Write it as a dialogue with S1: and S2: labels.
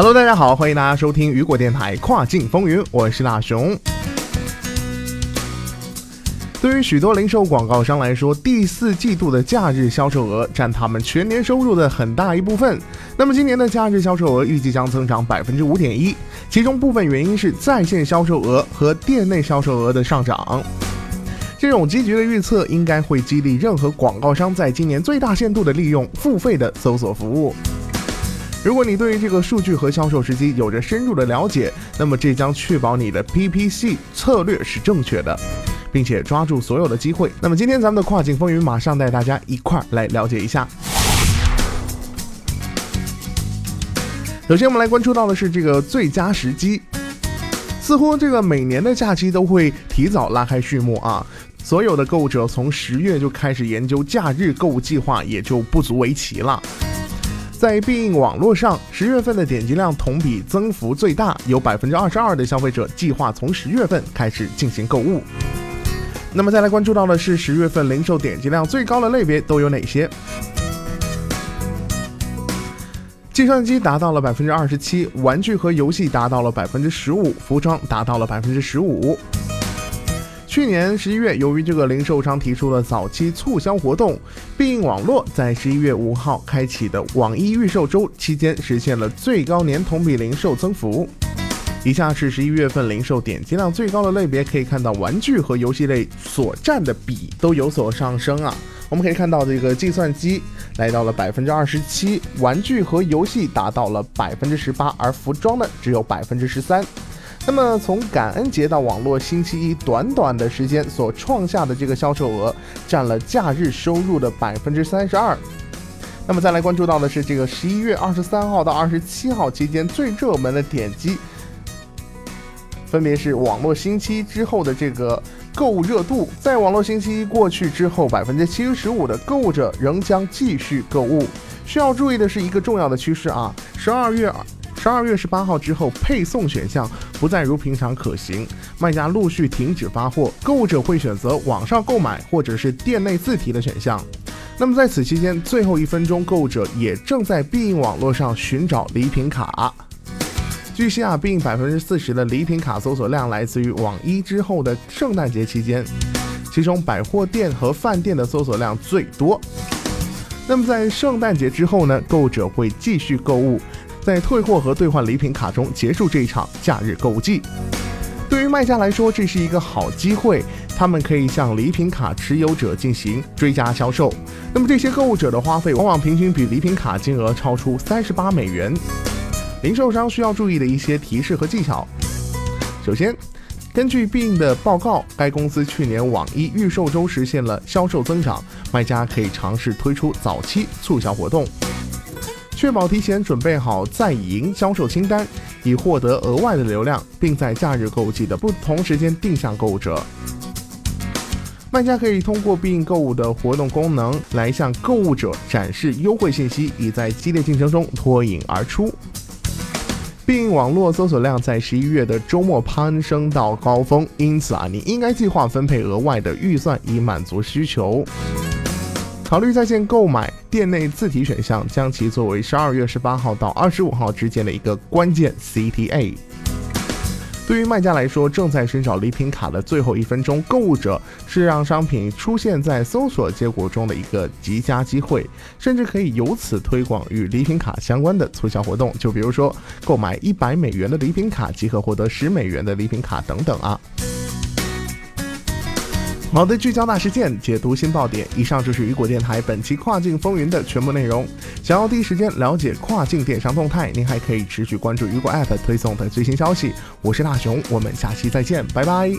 S1: Hello，大家好，欢迎大家收听雨果电台跨境风云，我是大熊。对于许多零售广告商来说，第四季度的假日销售额占他们全年收入的很大一部分。那么今年的假日销售额预计将增长百分之五点一，其中部分原因是在线销售额和店内销售额的上涨。这种积极的预测应该会激励任何广告商在今年最大限度的利用付费的搜索服务。如果你对于这个数据和销售时机有着深入的了解，那么这将确保你的 PPC 策略是正确的，并且抓住所有的机会。那么今天咱们的跨境风云马上带大家一块儿来了解一下。首先，我们来关注到的是这个最佳时机，似乎这个每年的假期都会提早拉开序幕啊，所有的购物者从十月就开始研究假日购物计划，也就不足为奇了。在必应网络上，十月份的点击量同比增幅最大，有百分之二十二的消费者计划从十月份开始进行购物。那么再来关注到的是十月份零售点击量最高的类别都有哪些？计算机达到了百分之二十七，玩具和游戏达到了百分之十五，服装达到了百分之十五。去年十一月，由于这个零售商提出了早期促销活动，必应网络在十一月五号开启的网易预售周期间，实现了最高年同比零售增幅。以下是十一月份零售点击量最高的类别，可以看到玩具和游戏类所占的比都有所上升啊。我们可以看到这个计算机来到了百分之二十七，玩具和游戏达到了百分之十八，而服装呢只有百分之十三。那么从感恩节到网络星期一，短短的时间所创下的这个销售额，占了假日收入的百分之三十二。那么再来关注到的是这个十一月二十三号到二十七号期间最热门的点击，分别是网络星期一之后的这个购物热度。在网络星期一过去之后，百分之七十五的购物者仍将继续购物。需要注意的是一个重要的趋势啊，十二月。十二月十八号之后，配送选项不再如平常可行，卖家陆续停止发货，购物者会选择网上购买或者是店内自提的选项。那么在此期间，最后一分钟，购物者也正在必应网络上寻找礼品卡。据悉啊，必应百分之四十的礼品卡搜索量来自于网一之后的圣诞节期间，其中百货店和饭店的搜索量最多。那么在圣诞节之后呢，购物者会继续购物。在退货和兑换礼品卡中结束这一场假日购物季。对于卖家来说，这是一个好机会，他们可以向礼品卡持有者进行追加销售。那么这些购物者的花费往往平均比礼品卡金额超出三十八美元。零售商需要注意的一些提示和技巧：首先，根据必应的报告，该公司去年网一预售周实现了销售增长，卖家可以尝试推出早期促销活动。确保提前准备好在营销售清单，以获得额外的流量，并在假日购物季的不同时间定向购物者。卖家可以通过必应购物的活动功能来向购物者展示优惠信息，以在激烈竞争中脱颖而出。必应网络搜索量在十一月的周末攀升到高峰，因此啊，你应该计划分配额外的预算以满足需求。考虑在线购买店内自提选项，将其作为十二月十八号到二十五号之间的一个关键 CTA。对于卖家来说，正在寻找礼品卡的最后一分钟购物者是让商品出现在搜索结果中的一个极佳机会，甚至可以由此推广与礼品卡相关的促销活动，就比如说购买一百美元的礼品卡即可获得十美元的礼品卡等等啊。好的，聚焦大事件，解读新爆点。以上就是雨果电台本期跨境风云的全部内容。想要第一时间了解跨境电商动态，您还可以持续关注雨果 App 推送的最新消息。我是大熊，我们下期再见，拜拜。